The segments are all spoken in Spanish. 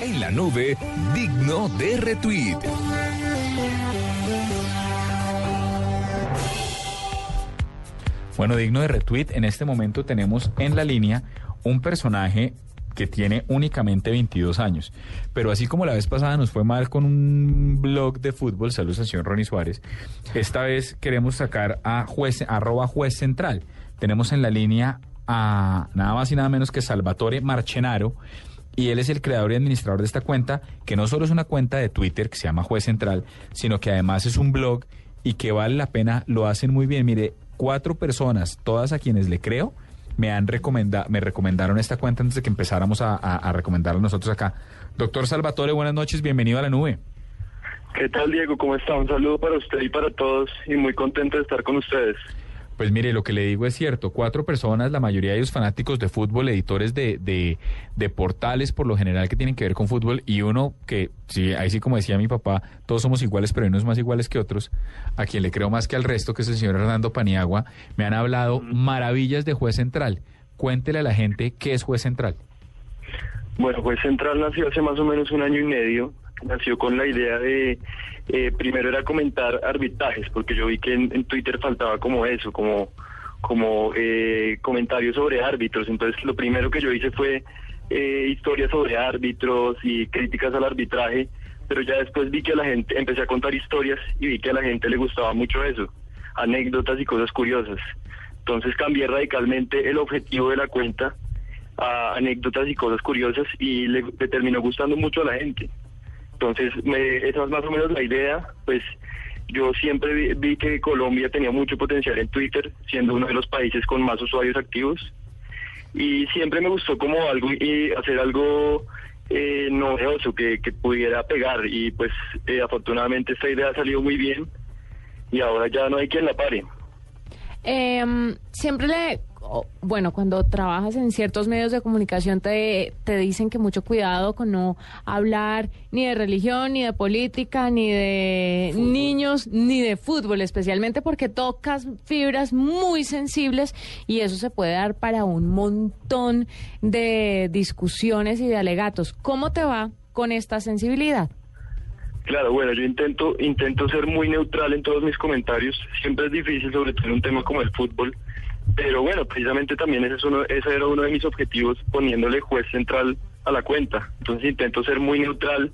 En la nube, digno de retweet. Bueno, digno de retweet, en este momento tenemos en la línea un personaje que tiene únicamente 22 años. Pero así como la vez pasada nos fue mal con un blog de fútbol, saludos al señor Ronnie Suárez, esta vez queremos sacar a juez, arroba juez central. Tenemos en la línea a nada más y nada menos que Salvatore Marchenaro, y él es el creador y administrador de esta cuenta, que no solo es una cuenta de Twitter que se llama Juez Central, sino que además es un blog y que vale la pena, lo hacen muy bien. Mire, cuatro personas, todas a quienes le creo, me han recomendado, me recomendaron esta cuenta antes de que empezáramos a, a, a recomendarla nosotros acá. Doctor Salvatore, buenas noches, bienvenido a la nube. ¿Qué tal, Diego? ¿Cómo está? Un saludo para usted y para todos y muy contento de estar con ustedes. Pues mire, lo que le digo es cierto, cuatro personas, la mayoría de ellos fanáticos de fútbol, editores de, de, de, portales por lo general que tienen que ver con fútbol, y uno que, sí, ahí sí como decía mi papá, todos somos iguales, pero hay unos más iguales que otros, a quien le creo más que al resto, que es el señor Hernando Paniagua, me han hablado maravillas de Juez Central. Cuéntele a la gente qué es Juez Central. Bueno, Juez Central nació hace más o menos un año y medio, nació con la idea de eh, primero era comentar arbitrajes, porque yo vi que en, Twitter faltaba como eso, como, como eh, comentarios sobre árbitros. Entonces lo primero que yo hice fue eh, historias sobre árbitros y críticas al arbitraje, pero ya después vi que a la gente, empecé a contar historias y vi que a la gente le gustaba mucho eso, anécdotas y cosas curiosas. Entonces cambié radicalmente el objetivo de la cuenta a anécdotas y cosas curiosas y le terminó gustando mucho a la gente. Entonces, me, esa es más o menos la idea. Pues yo siempre vi, vi, que Colombia tenía mucho potencial en Twitter, siendo uno de los países con más usuarios activos. Y siempre me gustó como algo y hacer algo eh, novedoso que, que, pudiera pegar. Y pues eh, afortunadamente esta idea ha salido muy bien y ahora ya no hay quien la pare. Eh, siempre le bueno, cuando trabajas en ciertos medios de comunicación te, te dicen que mucho cuidado con no hablar ni de religión, ni de política, ni de fútbol. niños, ni de fútbol, especialmente porque tocas fibras muy sensibles y eso se puede dar para un montón de discusiones y de alegatos. ¿Cómo te va con esta sensibilidad? Claro, bueno, yo intento intento ser muy neutral en todos mis comentarios. Siempre es difícil, sobre todo en un tema como el fútbol. Pero bueno, precisamente también ese, es uno, ese era uno de mis objetivos poniéndole juez central a la cuenta. Entonces intento ser muy neutral.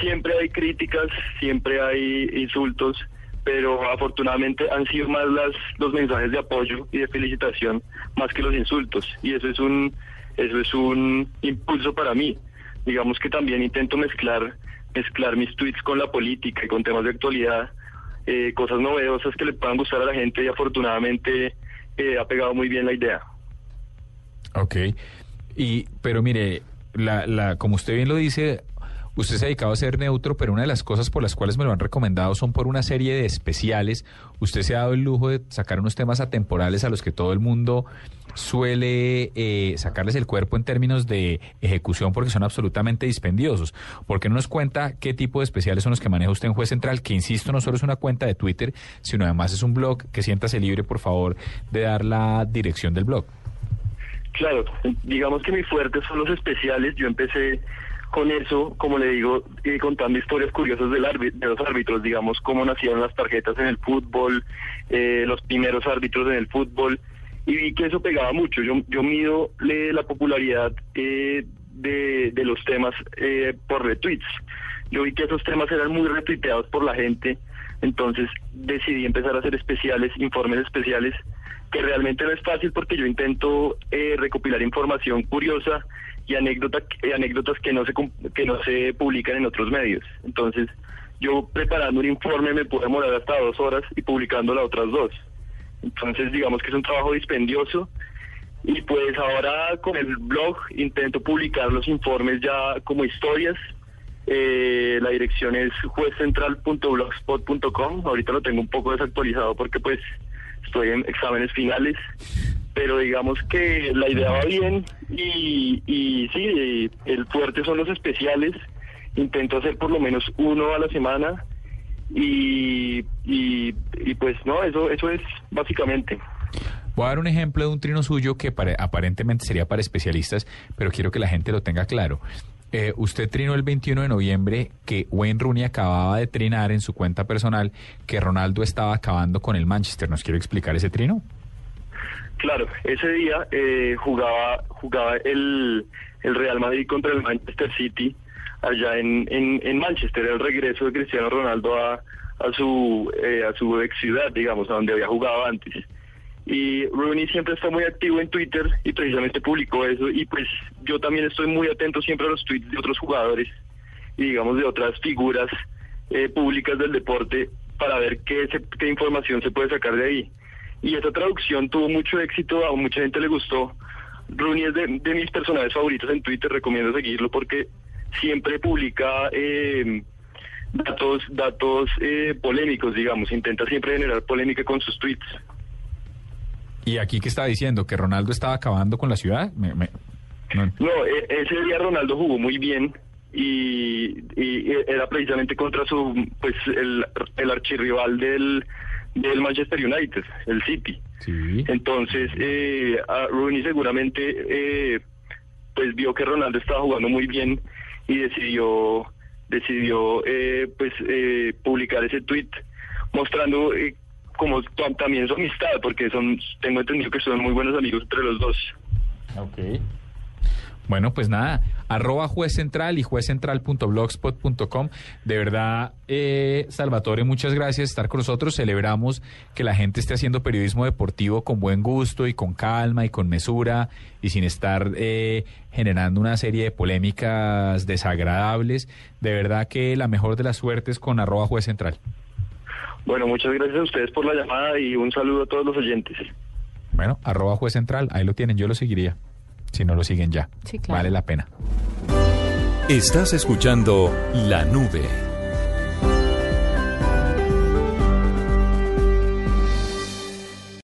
Siempre hay críticas, siempre hay insultos, pero afortunadamente han sido más las, los mensajes de apoyo y de felicitación más que los insultos. Y eso es un, eso es un impulso para mí. Digamos que también intento mezclar, mezclar mis tweets con la política y con temas de actualidad, eh, cosas novedosas que le puedan gustar a la gente y afortunadamente eh, ha pegado muy bien la idea. Ok, y pero mire, la, la, como usted bien lo dice, usted se ha dedicado a ser neutro, pero una de las cosas por las cuales me lo han recomendado son por una serie de especiales. Usted se ha dado el lujo de sacar unos temas atemporales a los que todo el mundo suele eh, sacarles el cuerpo en términos de ejecución porque son absolutamente dispendiosos. ¿Por qué no nos cuenta qué tipo de especiales son los que maneja usted en Juez Central? Que insisto, no solo es una cuenta de Twitter, sino además es un blog que siéntase libre, por favor, de dar la dirección del blog. Claro, digamos que mi fuerte son los especiales. Yo empecé con eso, como le digo, eh, contando historias curiosas del de los árbitros, digamos, cómo nacieron las tarjetas en el fútbol, eh, los primeros árbitros en el fútbol, y vi que eso pegaba mucho. Yo, mido la popularidad eh, de, de, los temas eh, por retweets. Yo vi que esos temas eran muy retuiteados por la gente, entonces decidí empezar a hacer especiales, informes especiales, que realmente no es fácil porque yo intento eh, recopilar información curiosa y anécdotas, anécdotas que no se que no se publican en otros medios. Entonces, yo preparando un informe me puedo demorar hasta dos horas y publicando las otras dos. Entonces, digamos que es un trabajo dispendioso, Y pues ahora con el blog intento publicar los informes ya como historias. Eh, la dirección es juezcentral.blogspot.com. Ahorita lo tengo un poco desactualizado porque pues estoy en exámenes finales. Pero digamos que la idea va bien y, y sí, el fuerte son los especiales. Intento hacer por lo menos uno a la semana y, y, y pues no, eso, eso es básicamente. Voy a dar un ejemplo de un trino suyo que aparentemente sería para especialistas, pero quiero que la gente lo tenga claro. Eh, usted trinó el 21 de noviembre que Wayne Rooney acababa de trinar en su cuenta personal que Ronaldo estaba acabando con el Manchester. ¿Nos quiere explicar ese trino? Claro, ese día eh, jugaba jugaba el, el Real Madrid contra el Manchester City allá en, en, en Manchester, el regreso de Cristiano Ronaldo a, a su eh, a su ex ciudad, digamos, a donde había jugado antes y Rooney siempre está muy activo en Twitter y precisamente publicó eso y pues yo también estoy muy atento siempre a los tweets de otros jugadores y digamos de otras figuras eh, públicas del deporte para ver qué, qué información se puede sacar de ahí. Y esa traducción tuvo mucho éxito, a mucha gente le gustó. Rooney es de, mis personajes favoritos en Twitter, recomiendo seguirlo porque siempre publica eh, datos, datos eh, polémicos, digamos, intenta siempre generar polémica con sus tweets. ¿Y aquí qué está diciendo? ¿Que Ronaldo estaba acabando con la ciudad? no. E, ese día Ronaldo jugó muy bien y, era precisamente contra su pues el, el archirrival del, del Manchester United, el City. Entonces, eh, Rooney seguramente eh, pues vio que Ronaldo estaba jugando muy bien y decidió decidió eh, pues eh, publicar ese tweet mostrando eh, como también su amistad, porque son, tengo entendido que son muy buenos amigos entre los dos. Ok. Bueno, pues nada, arroba juez central y juezcentral.blogspot.com. De verdad, eh, Salvatore, muchas gracias por estar con nosotros. Celebramos que la gente esté haciendo periodismo deportivo con buen gusto y con calma y con mesura y sin estar eh, generando una serie de polémicas desagradables. De verdad que la mejor de las suertes con arroba juez central. Bueno, muchas gracias a ustedes por la llamada y un saludo a todos los oyentes. Bueno, arroba juez central, ahí lo tienen, yo lo seguiría, si no lo siguen ya. Vale la pena. Estás escuchando La Nube.